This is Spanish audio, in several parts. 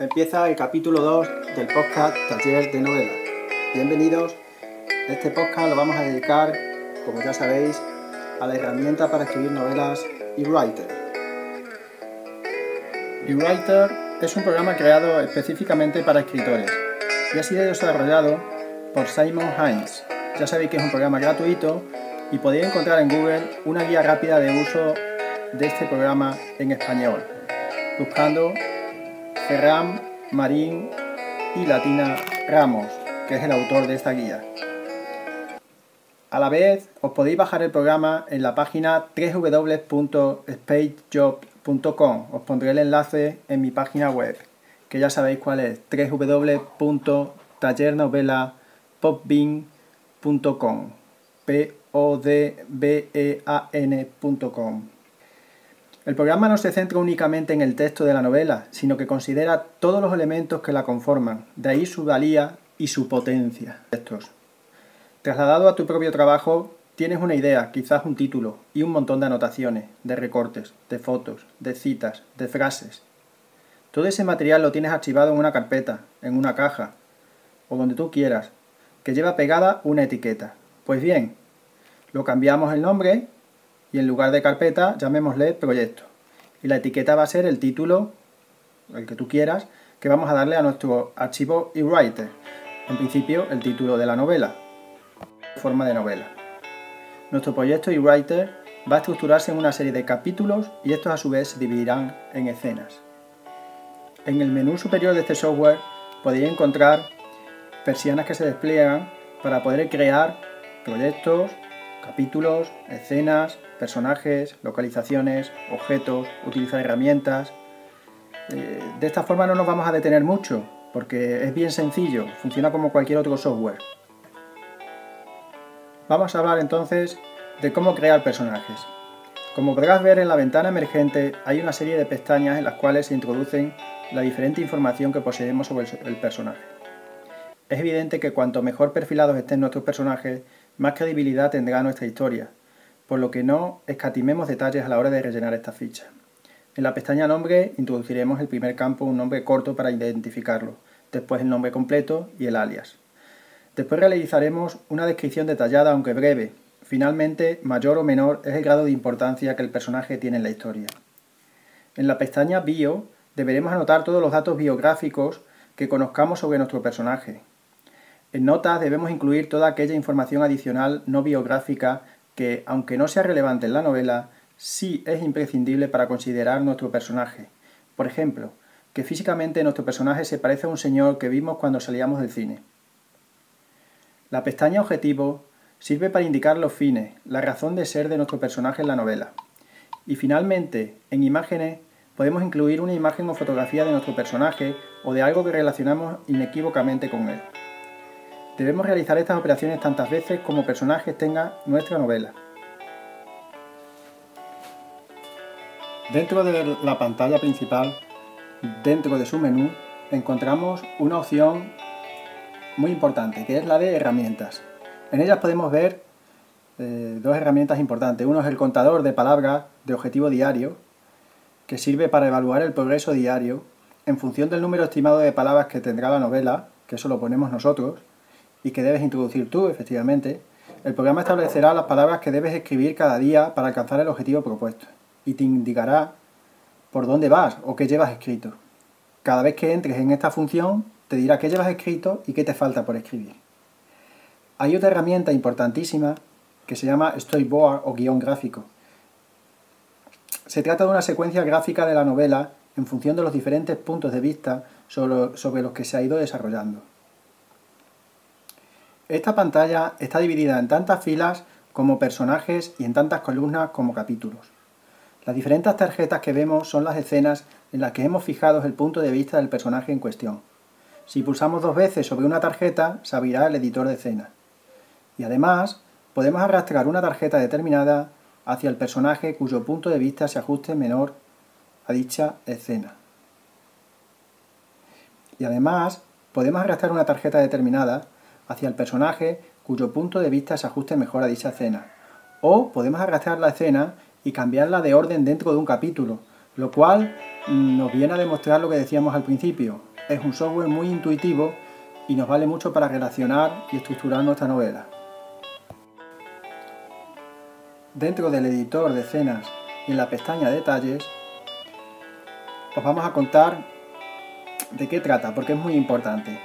Empieza el capítulo 2 del podcast Taller de Novelas. Bienvenidos. Este podcast lo vamos a dedicar, como ya sabéis, a la herramienta para escribir novelas eWriter. eWriter es un programa creado específicamente para escritores y ha sido desarrollado por Simon Hines. Ya sabéis que es un programa gratuito y podéis encontrar en Google una guía rápida de uso de este programa en español, buscando Ferran Marín y Latina Ramos, que es el autor de esta guía. A la vez, os podéis bajar el programa en la página www.spacejob.com. Os pondré el enlace en mi página web, que ya sabéis cuál es, www.tallernovelapopbean.com. El programa no se centra únicamente en el texto de la novela, sino que considera todos los elementos que la conforman, de ahí su valía y su potencia. Trasladado a tu propio trabajo, tienes una idea, quizás un título, y un montón de anotaciones, de recortes, de fotos, de citas, de frases. Todo ese material lo tienes archivado en una carpeta, en una caja, o donde tú quieras, que lleva pegada una etiqueta. Pues bien, lo cambiamos el nombre y en lugar de carpeta llamémosle proyecto. Y la etiqueta va a ser el título, el que tú quieras, que vamos a darle a nuestro archivo eWriter. En principio, el título de la novela, forma de novela. Nuestro proyecto eWriter va a estructurarse en una serie de capítulos y estos a su vez se dividirán en escenas. En el menú superior de este software podéis encontrar persianas que se despliegan para poder crear proyectos, capítulos, escenas, personajes, localizaciones, objetos, utilizar herramientas. Eh, de esta forma no nos vamos a detener mucho, porque es bien sencillo, funciona como cualquier otro software. Vamos a hablar entonces de cómo crear personajes. Como podrás ver en la ventana emergente hay una serie de pestañas en las cuales se introducen la diferente información que poseemos sobre el personaje. Es evidente que cuanto mejor perfilados estén nuestros personajes, más credibilidad tendrá nuestra historia, por lo que no escatimemos detalles a la hora de rellenar esta ficha. En la pestaña Nombre introduciremos el primer campo un nombre corto para identificarlo, después el nombre completo y el alias. Después realizaremos una descripción detallada aunque breve. Finalmente, mayor o menor es el grado de importancia que el personaje tiene en la historia. En la pestaña Bio deberemos anotar todos los datos biográficos que conozcamos sobre nuestro personaje, en notas debemos incluir toda aquella información adicional no biográfica que, aunque no sea relevante en la novela, sí es imprescindible para considerar nuestro personaje. Por ejemplo, que físicamente nuestro personaje se parece a un señor que vimos cuando salíamos del cine. La pestaña Objetivo sirve para indicar los fines, la razón de ser de nuestro personaje en la novela. Y finalmente, en Imágenes, podemos incluir una imagen o fotografía de nuestro personaje o de algo que relacionamos inequívocamente con él. Debemos realizar estas operaciones tantas veces como personajes tenga nuestra novela. Dentro de la pantalla principal, dentro de su menú, encontramos una opción muy importante, que es la de herramientas. En ellas podemos ver eh, dos herramientas importantes. Uno es el contador de palabras de objetivo diario, que sirve para evaluar el progreso diario en función del número estimado de palabras que tendrá la novela, que eso lo ponemos nosotros, y que debes introducir tú, efectivamente, el programa establecerá las palabras que debes escribir cada día para alcanzar el objetivo propuesto y te indicará por dónde vas o qué llevas escrito. Cada vez que entres en esta función, te dirá qué llevas escrito y qué te falta por escribir. Hay otra herramienta importantísima que se llama storyboard o guion gráfico. Se trata de una secuencia gráfica de la novela en función de los diferentes puntos de vista sobre los que se ha ido desarrollando. Esta pantalla está dividida en tantas filas como personajes y en tantas columnas como capítulos. Las diferentes tarjetas que vemos son las escenas en las que hemos fijado el punto de vista del personaje en cuestión. Si pulsamos dos veces sobre una tarjeta, se abrirá el editor de escena. Y además, podemos arrastrar una tarjeta determinada hacia el personaje cuyo punto de vista se ajuste menor a dicha escena. Y además, podemos arrastrar una tarjeta determinada hacia el personaje cuyo punto de vista se ajuste mejor a dicha escena. O podemos arrastrar la escena y cambiarla de orden dentro de un capítulo, lo cual nos viene a demostrar lo que decíamos al principio, es un software muy intuitivo y nos vale mucho para relacionar y estructurar nuestra novela. Dentro del editor de escenas y en la pestaña Detalles, os vamos a contar de qué trata, porque es muy importante.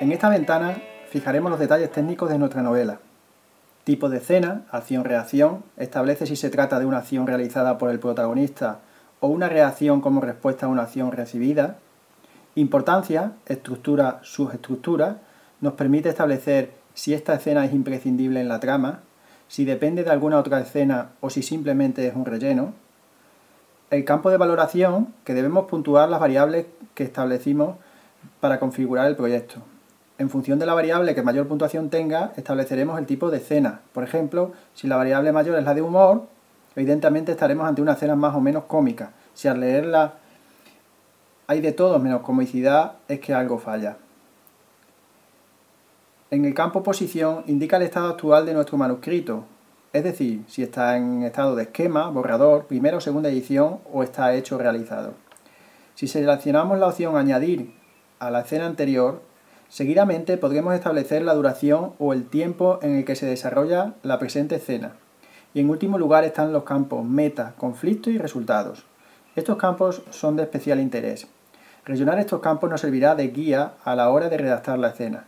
En esta ventana fijaremos los detalles técnicos de nuestra novela. Tipo de escena, acción-reacción, establece si se trata de una acción realizada por el protagonista o una reacción como respuesta a una acción recibida. Importancia, estructura, subestructura, nos permite establecer si esta escena es imprescindible en la trama, si depende de alguna otra escena o si simplemente es un relleno. El campo de valoración, que debemos puntuar las variables que establecimos para configurar el proyecto. En función de la variable que mayor puntuación tenga, estableceremos el tipo de escena. Por ejemplo, si la variable mayor es la de humor, evidentemente estaremos ante una escena más o menos cómica. Si al leerla hay de todo menos comicidad, es que algo falla. En el campo posición indica el estado actual de nuestro manuscrito, es decir, si está en estado de esquema, borrador, primera o segunda edición o está hecho realizado. Si seleccionamos la opción añadir a la escena anterior, seguidamente podremos establecer la duración o el tiempo en el que se desarrolla la presente escena. Y en último lugar están los campos meta, conflicto y resultados. Estos campos son de especial interés. Rellenar estos campos nos servirá de guía a la hora de redactar la escena.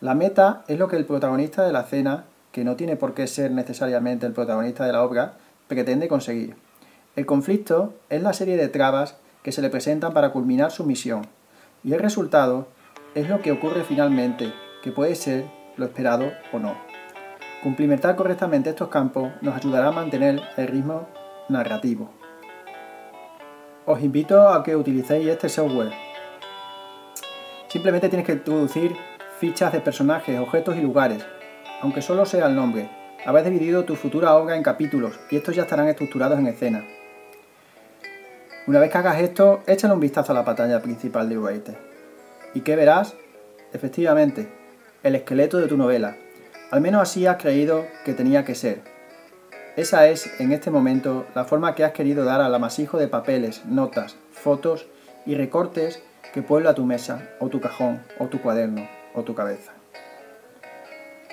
La meta es lo que el protagonista de la escena, que no tiene por qué ser necesariamente el protagonista de la obra, pretende conseguir. El conflicto es la serie de trabas que se le presentan para culminar su misión. Y el resultado es lo que ocurre finalmente, que puede ser lo esperado o no. Cumplimentar correctamente estos campos nos ayudará a mantener el ritmo narrativo. Os invito a que utilicéis este software. Simplemente tienes que introducir fichas de personajes, objetos y lugares, aunque solo sea el nombre. Habrás dividido tu futura obra en capítulos y estos ya estarán estructurados en escena. Una vez que hagas esto, échale un vistazo a la pantalla principal de Writer. ¿Y qué verás? Efectivamente, el esqueleto de tu novela. Al menos así has creído que tenía que ser. Esa es, en este momento, la forma que has querido dar al amasijo de papeles, notas, fotos y recortes que puebla tu mesa, o tu cajón, o tu cuaderno o tu cabeza.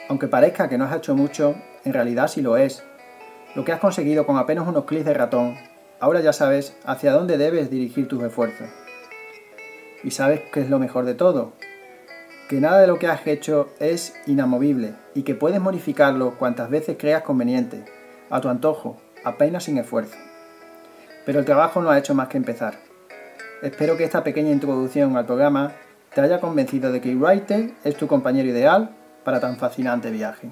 Aunque parezca que no has hecho mucho, en realidad sí lo es. Lo que has conseguido con apenas unos clics de ratón, ahora ya sabes hacia dónde debes dirigir tus esfuerzos. Y sabes qué es lo mejor de todo, que nada de lo que has hecho es inamovible y que puedes modificarlo cuantas veces creas conveniente, a tu antojo, apenas sin esfuerzo. Pero el trabajo no ha hecho más que empezar. Espero que esta pequeña introducción al programa te haya convencido de que Writer es tu compañero ideal para tan fascinante viaje.